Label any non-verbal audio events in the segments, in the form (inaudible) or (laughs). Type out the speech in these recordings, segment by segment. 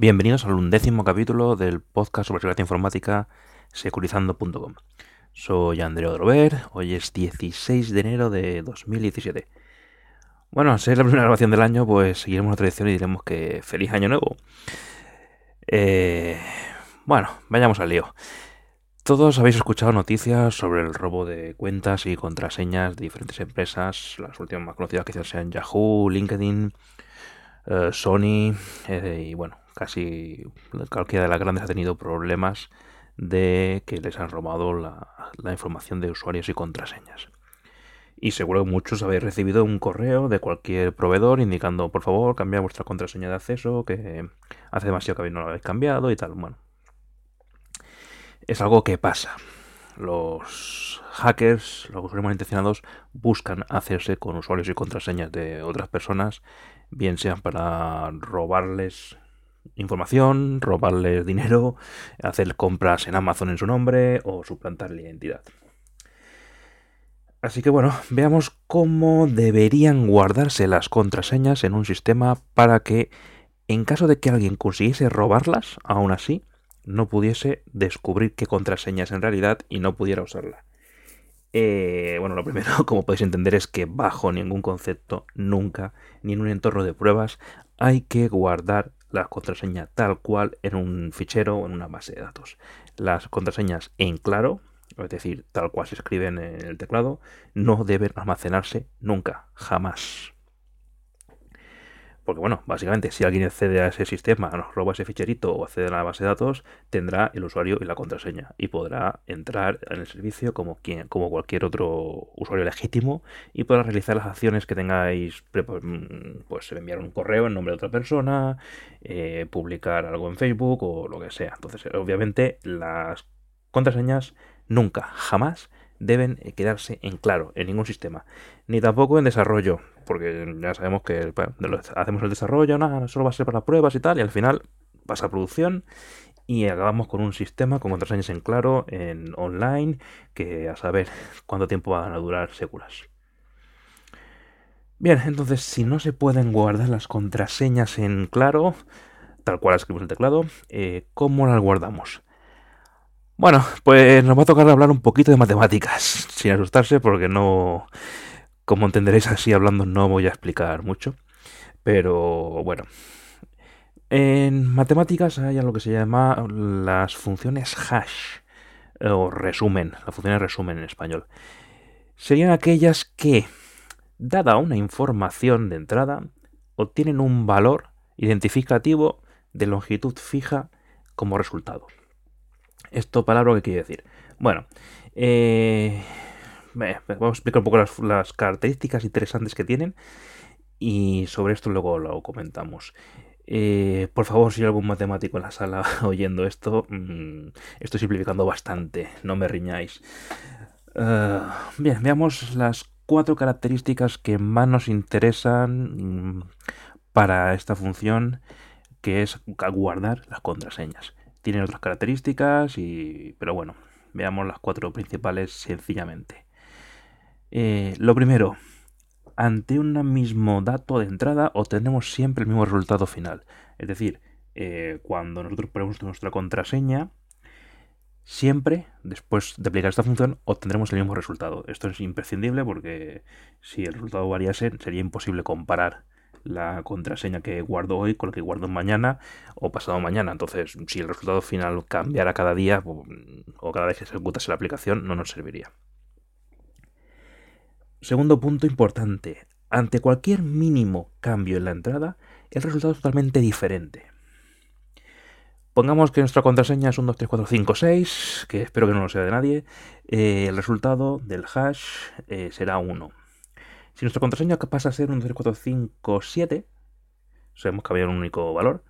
Bienvenidos al undécimo capítulo del podcast sobre seguridad informática securizando.com. Soy Andrea Drover, hoy es 16 de enero de 2017. Bueno, si es la primera grabación del año, pues seguiremos la tradición y diremos que feliz año nuevo. Eh, bueno, vayamos al lío. Todos habéis escuchado noticias sobre el robo de cuentas y contraseñas de diferentes empresas, las últimas más conocidas quizás sean Yahoo, LinkedIn, eh, Sony eh, y bueno, casi cualquiera de las grandes ha tenido problemas de que les han robado la, información de usuarios y contraseñas. Y seguro que muchos habéis recibido un correo de cualquier proveedor indicando, por favor, cambiad vuestra contraseña de acceso, que hace demasiado que no la habéis cambiado y tal. Bueno, es algo que pasa. Los hackers, los usuarios malintencionados, buscan hacerse con usuarios y contraseñas de otras personas, bien sean para robarles información, robarles dinero, hacer compras en Amazon en su nombre o suplantar la identidad. Así que bueno, veamos cómo deberían guardarse las contraseñas en un sistema para que, en caso de que alguien consiguiese robarlas, aún así, no pudiese descubrir qué contraseña es en realidad y no pudiera usarla. Eh, bueno, lo primero, (laughs) como podéis entender, es que bajo ningún concepto, nunca, ni en un entorno de pruebas, hay que guardar la contraseña tal cual en un fichero o en una base de datos. Las contraseñas en claro, es decir, tal cual se escriben en el teclado, no deben almacenarse nunca, jamás. Porque bueno, básicamente si alguien accede a ese sistema, nos roba ese ficherito o accede a la base de datos, tendrá el usuario y la contraseña y podrá entrar en el servicio como, quien, como cualquier otro usuario legítimo y podrá realizar las acciones que tengáis, mm, pues enviar un correo en nombre de otra persona, eh, publicar algo en Facebook o lo que sea. Entonces, obviamente las contraseñas nunca, jamás deben quedarse en claro en ningún sistema, ni tampoco en desarrollo, porque ya sabemos que hacemos el desarrollo, nada, solo va a ser para pruebas y tal, y al final pasa a producción y acabamos con un sistema con contraseñas en claro, en online, que a saber cuánto tiempo van a durar seguras. Bien, entonces si no se pueden guardar las contraseñas en claro, tal cual escribimos el teclado, eh, ¿cómo las guardamos? Bueno, pues nos va a tocar hablar un poquito de matemáticas, sin asustarse, porque no, como entenderéis así hablando, no voy a explicar mucho. Pero bueno, en matemáticas hay algo que se llama las funciones hash, o resumen, las funciones resumen en español. Serían aquellas que, dada una información de entrada, obtienen un valor identificativo de longitud fija como resultado. ¿Esto palabra qué quiere decir? Bueno, eh, vamos a explicar un poco las, características interesantes que tienen y sobre esto luego lo comentamos. Eh, por favor, si hay algún matemático en la sala (laughs) oyendo esto, mm, estoy simplificando bastante, no me riñáis. Eh, bien, veamos las cuatro características que más nos interesan mm, para esta función, que es guardar las contraseñas. Tienen otras características, y, pero bueno, veamos las cuatro principales sencillamente. Eh, lo primero, ante un mismo dato de entrada obtenemos siempre el mismo resultado final. Es decir, eh, cuando nosotros ponemos nuestra contraseña, siempre después de aplicar esta función obtendremos el mismo resultado. Esto es imprescindible porque si el resultado variase sería imposible comparar la contraseña que guardo hoy con la que guardo mañana o pasado mañana. Entonces, si el resultado final cambiara cada día o cada vez que se ejecutase la aplicación, no nos serviría. Segundo punto importante. Ante cualquier mínimo cambio en la entrada, el resultado es totalmente diferente. Pongamos que nuestra contraseña es 1234566, que espero que no lo sea de nadie. Eh, el resultado del hash eh, será 1. Si nuestra contraseña pasa a ser un 3457, sabemos que había un único valor,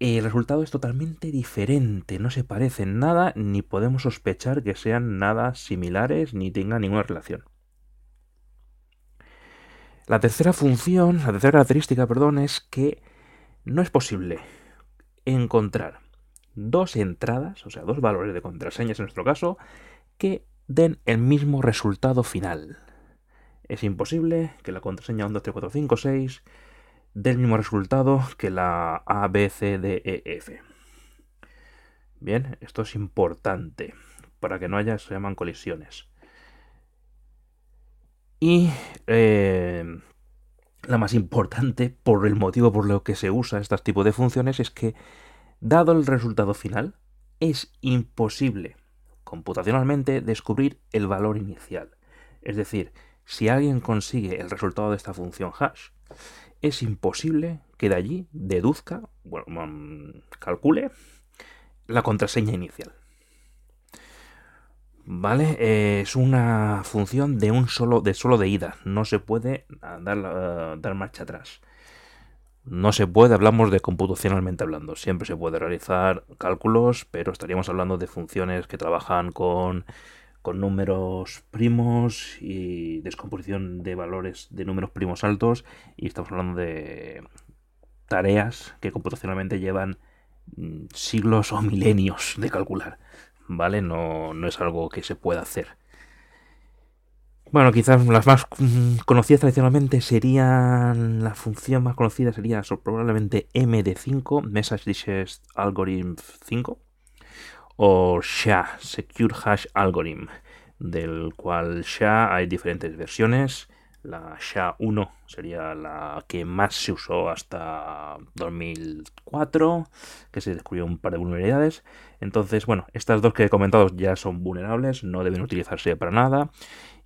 el resultado es totalmente diferente, no se parecen nada, ni podemos sospechar que sean nada similares, ni tengan ninguna relación. La tercera función, la tercera característica, perdón, es que no es posible encontrar dos entradas, o sea, dos valores de contraseñas en nuestro caso, que den el mismo resultado final. Es imposible que la contraseña 123456 del mismo resultado que la A, B, C, D, E, F. Bien, esto es importante para que no haya, se llaman colisiones. Y eh, la más importante, por el motivo por lo que se usa este tipo de funciones, es que, dado el resultado final, es imposible computacionalmente descubrir el valor inicial. Es decir, si alguien consigue el resultado de esta función hash, es imposible que de allí deduzca, bueno, mm, calcule la contraseña inicial. ¿Vale? es una función de un solo, de solo de ida. No se puede dar, eh, dar marcha atrás. No se puede, hablamos de computacionalmente hablando. Siempre se puede realizar cálculos, pero estaríamos hablando de funciones que trabajan con, con números primos y descomposición de valores de números primos altos. Y estamos hablando de tareas que computacionalmente llevan mm, siglos o milenios de calcular. ¿vale? No, no es algo que se pueda hacer. Bueno, quizás las más mm, conocidas tradicionalmente serían. La función más conocida sería probablemente MD5, Message Digest Algorithm 5, o SHA, Secure Hash Algorithm, del cual SHA hay diferentes versiones. La SHA-1 sería la que más se usó hasta 2004, que se descubrió un par de vulnerabilidades. Entonces, bueno, estas dos que he comentado ya son vulnerables, no deben utilizarse para nada.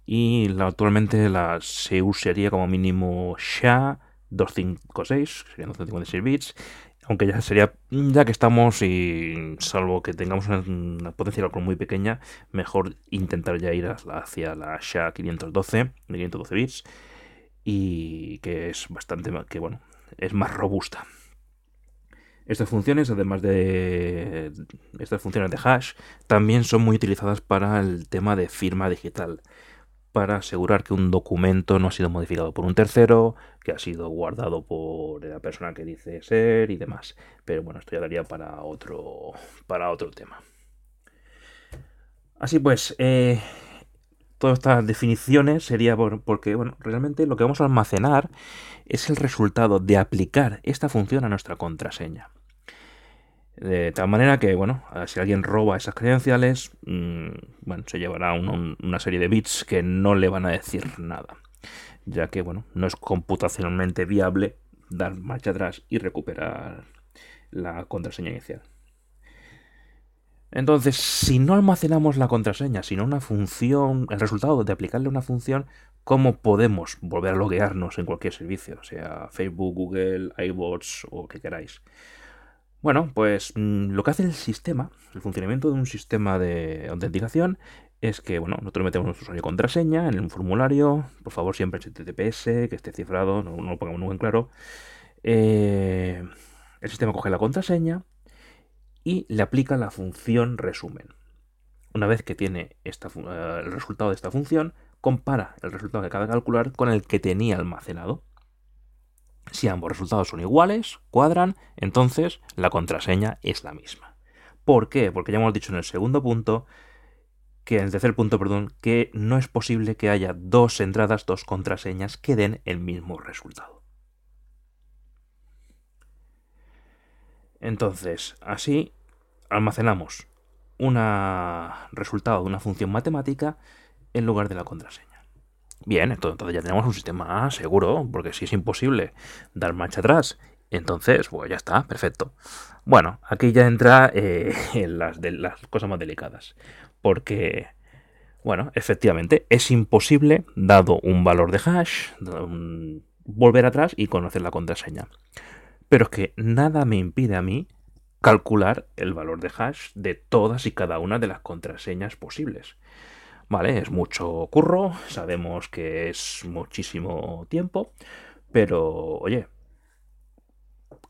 Y actualmente la, se usaría como mínimo SHA 256, serían 256 bits, aunque ya sería, ya que estamos y salvo que tengamos una, potencia de muy pequeña, mejor intentar ya ir hacia la SHA 512, de 512 bits, y que es bastante, que bueno, es más robusta. Estas funciones, además de estas funciones de hash, también son muy utilizadas para el tema de firma digital para asegurar que un documento no ha sido modificado por un tercero, que ha sido guardado por la persona que dice ser y demás. Pero bueno, esto ya daría para otro, para otro tema. Así pues, eh, todas estas definiciones sería porque, bueno, realmente lo que vamos a almacenar es el resultado de aplicar esta función a nuestra contraseña. De tal manera que, bueno, si alguien roba esas credenciales, mm, bueno, se llevará una serie de bits que no le van a decir nada. Ya que, bueno, no es computacionalmente viable dar marcha atrás y recuperar la contraseña inicial. Entonces, si no almacenamos la contraseña, sino una función, el resultado de aplicarle una función, ¿cómo podemos volver a loguearnos en cualquier servicio? Sea Facebook, Google, iBots o que queráis. Bueno, pues mm, lo que hace el sistema, el funcionamiento de un sistema de autenticación, es que, bueno, nosotros metemos nuestro usuario contraseña en el formulario, por favor siempre HTTPS, que esté cifrado, no, lo pongamos muy en claro. Eh, el sistema coge la contraseña y le aplica la función resumen. Una vez que tiene eh, el resultado de esta función, compara el resultado que acaba de calcular con el que tenía almacenado. Si ambos resultados son iguales, cuadran, entonces la contraseña es la misma. ¿Por qué? Porque ya hemos dicho en el segundo punto, que en el tercer punto, perdón, que no es posible que haya dos entradas, dos contraseñas que den el mismo resultado. Entonces, así almacenamos un resultado de una función matemática en lugar de la contraseña. Bien, entonces ya tenemos un sistema seguro, porque si es imposible dar marcha atrás, entonces, pues ya está, perfecto. Bueno, aquí ya entra eh, (laughs) en las, las cosas más delicadas, porque, bueno, efectivamente es imposible, dado un valor de hash, volver atrás y conocer la contraseña. Pero es que nada me impide a mí calcular el valor de hash de todas y cada una de las contraseñas posibles. Vale, es mucho curro, sabemos que es muchísimo tiempo, pero oye,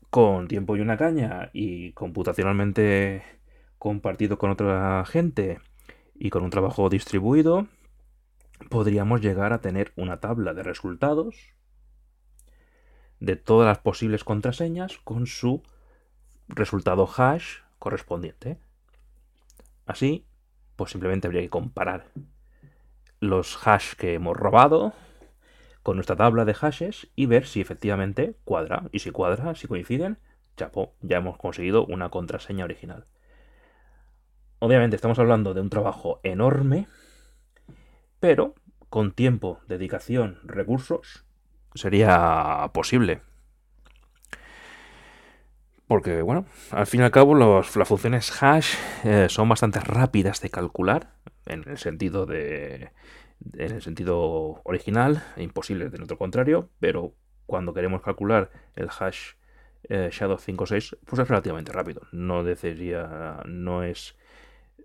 con tiempo y una caña y computacionalmente compartido con otra gente y con un trabajo distribuido, podríamos llegar a tener una tabla de resultados de todas las posibles contraseñas con su resultado hash correspondiente. Así, pues simplemente habría que comparar los hash que hemos robado con nuestra tabla de hashes y ver si efectivamente cuadra. Y si cuadra, si coinciden, chapo, ya hemos conseguido una contraseña original. Obviamente estamos hablando de un trabajo enorme, pero con tiempo, dedicación, recursos, sería posible. Porque, bueno, al fin y al cabo las funciones hash eh, son bastante rápidas de calcular, en el sentido de. En el sentido original, e imposible de otro contrario, pero cuando queremos calcular el hash eh, Shadow 5.6, pues es relativamente rápido. No desearía, no es,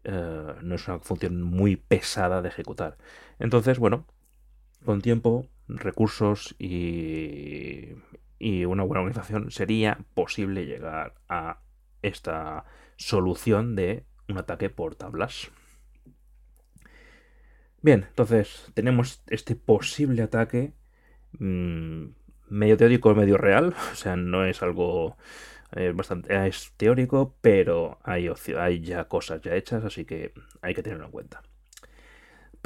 eh, no es una función muy pesada de ejecutar. Entonces, bueno, con tiempo, recursos y, y una buena organización sería posible llegar a esta solución de un ataque por tablas. Bien, entonces tenemos este posible ataque mmm, medio teórico, medio real. (laughs) O sea, no es algo eh, bastante es teórico, pero hay, hay ya cosas ya hechas, así que hay que tenerlo en cuenta.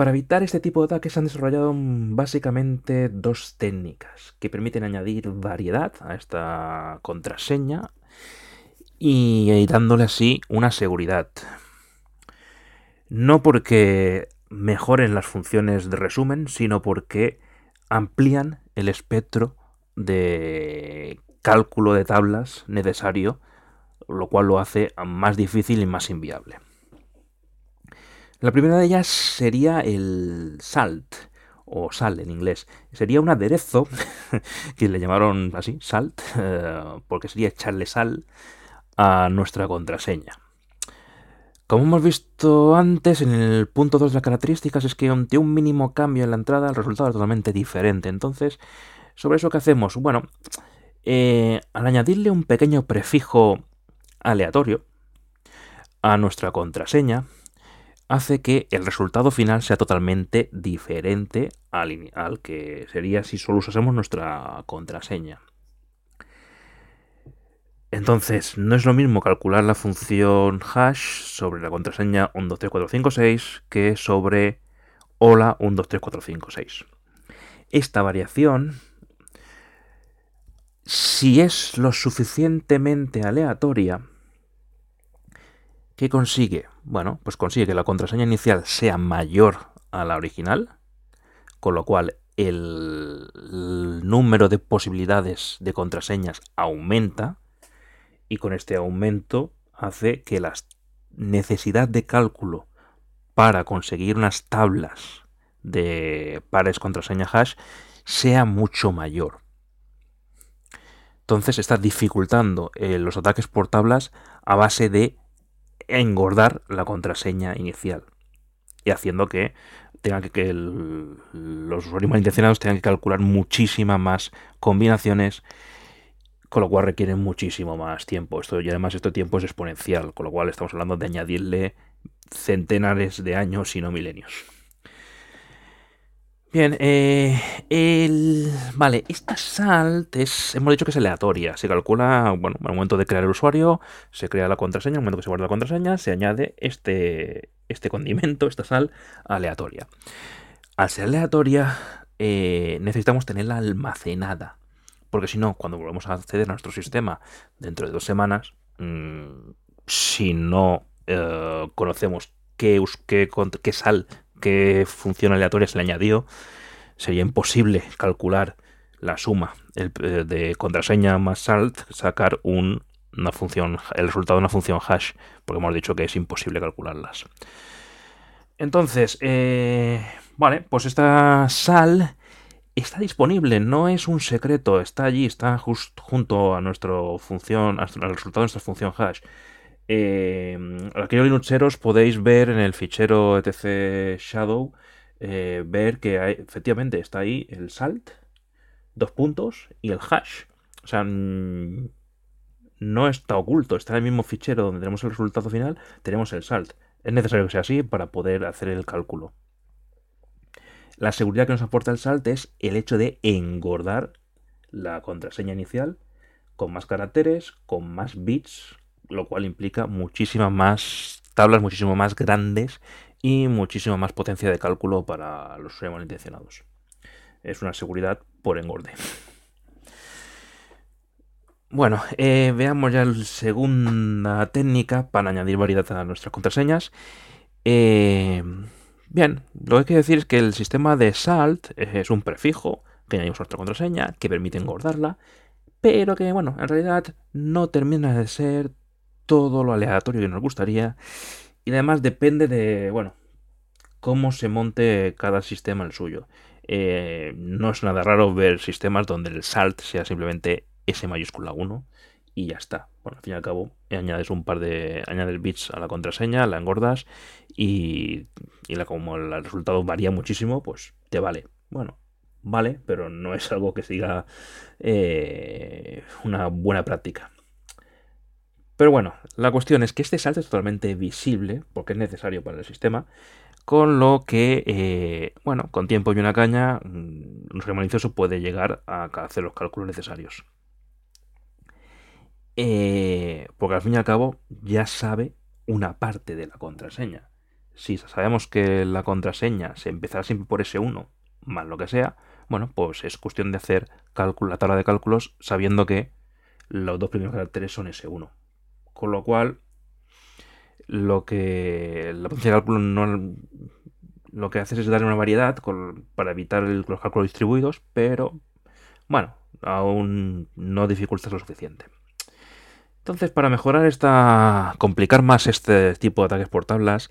Para evitar este tipo de ataques han desarrollado básicamente dos técnicas que permiten añadir variedad a esta contraseña y dándole así una seguridad. No porque mejoren las funciones de resumen, sino porque amplían el espectro de cálculo de tablas necesario, lo cual lo hace más difícil y más inviable. La primera de ellas sería el salt, o sal en inglés. Sería un aderezo, (laughs) que le llamaron así, salt, eh, porque sería echarle sal a nuestra contraseña. Como hemos visto antes, en el punto 2 de las características es que ante un mínimo cambio en la entrada el resultado es totalmente diferente. Entonces, ¿sobre eso qué hacemos? Bueno, eh, al añadirle un pequeño prefijo aleatorio a nuestra contraseña, hace que el resultado final sea totalmente diferente al, que sería si solo usásemos nuestra contraseña. Entonces, no es lo mismo calcular la función hash sobre la contraseña 123456 que sobre hola 123456. Esta variación, si es lo suficientemente aleatoria, ¿qué consigue? Bueno, pues consigue que la contraseña inicial sea mayor a la original, con lo cual el número de posibilidades de contraseñas aumenta y con este aumento hace que la necesidad de cálculo para conseguir unas tablas de pares contraseña hash sea mucho mayor. Entonces está dificultando eh, los ataques por tablas a base de engordar la contraseña inicial y haciendo que tenga que, los usuarios malintencionados tengan que calcular muchísimas más combinaciones con lo cual requiere muchísimo más tiempo. Esto, y además este tiempo es exponencial, con lo cual estamos hablando de añadirle centenares de años, si no milenios. Bien, eh, el, vale, esta salt es, hemos dicho que es aleatoria, se calcula, bueno, al momento de crear el usuario, se crea la contraseña, al momento que se guarda la contraseña, se añade este, este condimento, esta sal aleatoria. Al ser aleatoria, eh, necesitamos tenerla almacenada porque si no, cuando volvemos a acceder a nuestro sistema dentro de dos semanas, mm, si no eh, conocemos qué, qué, sal, qué función aleatoria se le añadió, sería imposible calcular la suma eh, de contraseña más salt, sacar un, una función, el resultado de una función hash, porque hemos dicho que es imposible calcularlas. Entonces, eh, vale, pues esta sal está disponible, no es un secreto, está allí, está junto a nuestra función, al resultado de nuestra función hash. Eh, aquellos linuxeros podéis ver en el fichero etc shadow, eh, ver que efectivamente está ahí el salt, dos puntos, y el hash. O sea, no está oculto, está en el mismo fichero donde tenemos el resultado final, tenemos el salt. Es necesario que sea así para poder hacer el cálculo. La seguridad que nos aporta el SALT es el hecho de engordar la contraseña inicial con más caracteres, con más bits, lo cual implica muchísimas más tablas, muchísimo más grandes y muchísima más potencia de cálculo para los usuarios malintencionados. Es una seguridad por engorde. Bueno, eh, veamos ya la segunda técnica para añadir variedad a nuestras contraseñas. Eh, bien, lo que hay que decir es que el sistema de SALT es un prefijo que añadimos a nuestra contraseña, que permite engordarla, pero que, bueno, en realidad no termina de ser todo lo aleatorio que nos gustaría. Y además depende de, bueno, cómo se monte cada sistema el suyo. Eh, no es nada raro ver sistemas donde el SALT sea simplemente S mayúscula 1 y ya está. Bueno, al fin y al cabo, añades un par de. añades bits a la contraseña, la engordas y, y la, como el resultado varía muchísimo, pues te vale. Bueno, vale, pero no es algo que siga eh, una buena práctica. Pero bueno, la cuestión es que este salto es totalmente visible, porque es necesario para el sistema, con lo que, eh, bueno, con tiempo y una caña, un mm, malicioso puede llegar a hacer los cálculos necesarios. Eh, porque al fin y al cabo ya sabe una parte de la contraseña. Si sabemos que la contraseña se empezará siempre por S1, más lo que sea, bueno, pues es cuestión de hacer la tabla de cálculos sabiendo que los dos primeros caracteres son S1. Con lo cual, lo que la potencia de cálculo no lo que hace es darle una variedad para evitar los cálculos distribuidos, pero bueno, aún no dificulta lo suficiente. Entonces, para mejorar esta. complicar más este tipo de ataques por tablas,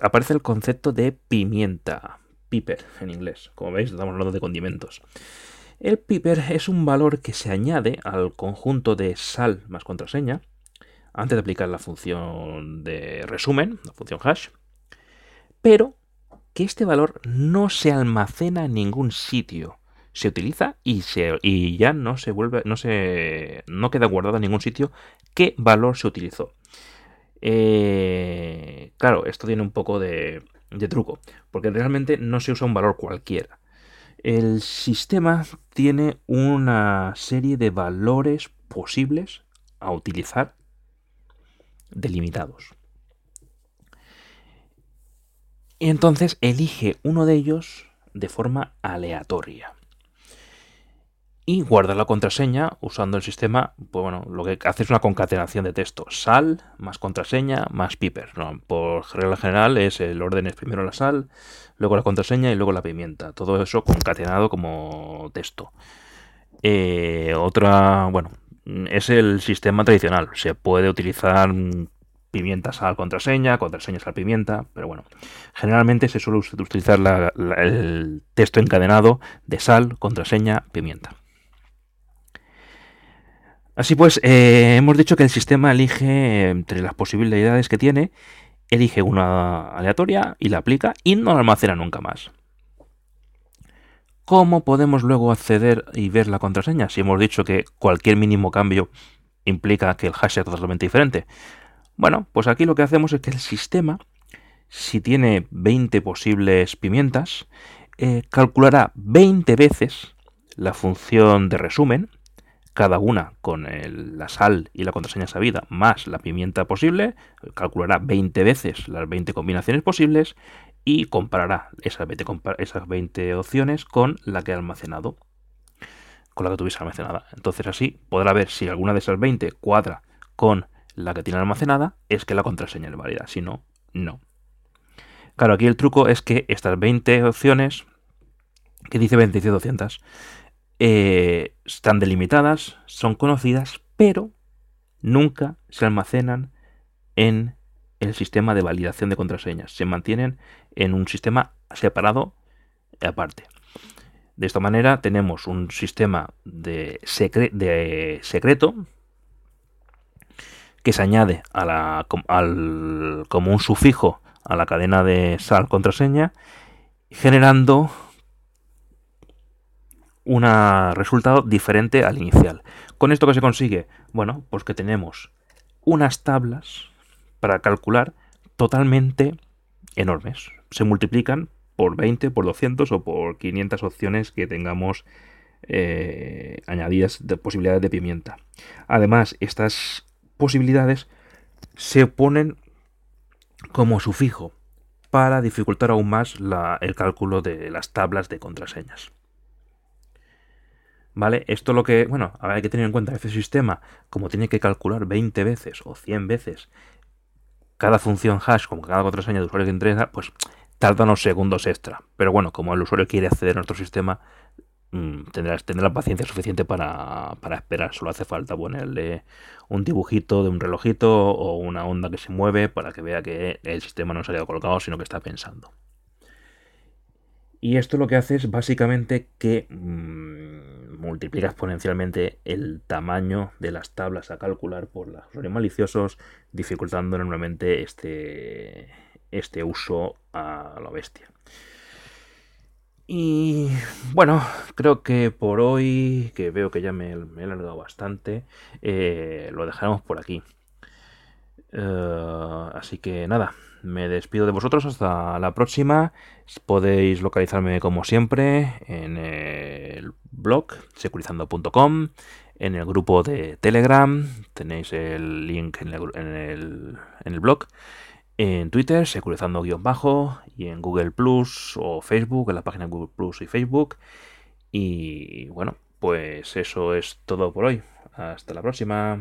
aparece el concepto de pimienta. Piper en inglés. Como veis, estamos hablando de condimentos. El piper es un valor que se añade al conjunto de sal más contraseña antes de aplicar la función de resumen, la función hash, pero que este valor no se almacena en ningún sitio se utiliza y, ya no se vuelve, no se, no queda guardado en ningún sitio qué valor se utilizó. Eh, claro, esto tiene un poco de truco, porque realmente no se usa un valor cualquiera. El sistema tiene una serie de valores posibles a utilizar delimitados. Y entonces elige uno de ellos de forma aleatoria y guardar la contraseña usando el sistema, pues bueno, lo que hace es una concatenación de texto, sal más contraseña más piper. Por regla general es el orden es primero la sal, luego la contraseña y luego la pimienta. Todo eso concatenado como texto. Eh, otra, bueno, es el sistema tradicional. Se puede utilizar pimienta, sal, contraseña, contraseña, sal, pimienta, pero bueno, generalmente se suele utilizar el texto encadenado de sal, contraseña, pimienta. Así pues, eh, hemos dicho que el sistema elige entre las posibilidades que tiene, elige una aleatoria y la aplica y no la almacena nunca más. ¿Cómo podemos luego acceder y ver la contraseña? Si hemos dicho que cualquier mínimo cambio implica que el hash sea totalmente diferente. Bueno, pues aquí lo que hacemos es que el sistema, si tiene 20 posibles pimientas, eh, calculará 20 veces la función de resumen, cada una con la sal y la contraseña sabida más la pimienta posible, calculará 20 veces las 20 combinaciones posibles y comparará esas 20, esas 20 opciones con la que ha almacenado, con la que tuviese almacenada. Entonces así podrá ver si alguna de esas 20 cuadra con la que tiene almacenada, es que la contraseña es válida, si no, no. Claro, aquí el truco es que estas 20 opciones, que dice 200, eh, están delimitadas, son conocidas, pero nunca se almacenan en el sistema de validación de contraseñas. Se mantienen en un sistema separado aparte. De esta manera tenemos un sistema de, secreto que se añade al, como un sufijo a la cadena de sal contraseña, generando un resultado diferente al inicial. ¿Con esto que se consigue? Bueno, pues que tenemos unas tablas para calcular totalmente enormes. Se multiplican por 20, por 200 o por 500 opciones que tengamos eh, añadidas de posibilidades de pimienta. Además, estas posibilidades se ponen como sufijo para dificultar aún más el cálculo de las tablas de contraseñas. ¿Vale? Esto lo que, bueno, hay que tener en cuenta, este sistema, como tiene que calcular 20 veces o 100 veces cada función hash, como cada contraseña de usuario que entrega, pues tarda unos segundos extra. Pero bueno, como el usuario quiere acceder a nuestro sistema, mm, tendrás tener la paciencia suficiente para, para, esperar. Solo hace falta ponerle un dibujito de un relojito o una onda que se mueve para que vea que el sistema no se ha quedado colocado, sino que está pensando. Y esto lo que hace es básicamente que mmm, multiplica exponencialmente el tamaño de las tablas a calcular por los usuarios maliciosos, dificultando enormemente este, este uso a la bestia. Y bueno, creo que por hoy, que veo que ya me, he alargado bastante, eh, lo dejaremos por aquí. Uh, así que nada, me despido de vosotros hasta la próxima. Podéis localizarme como siempre en el blog securizando.com, en el grupo de Telegram, tenéis el link en el, en el, blog, en Twitter, securizando-bajo, y en Google Plus o Facebook, en la página Google Plus y Facebook. Y bueno, pues eso es todo por hoy. Hasta la próxima.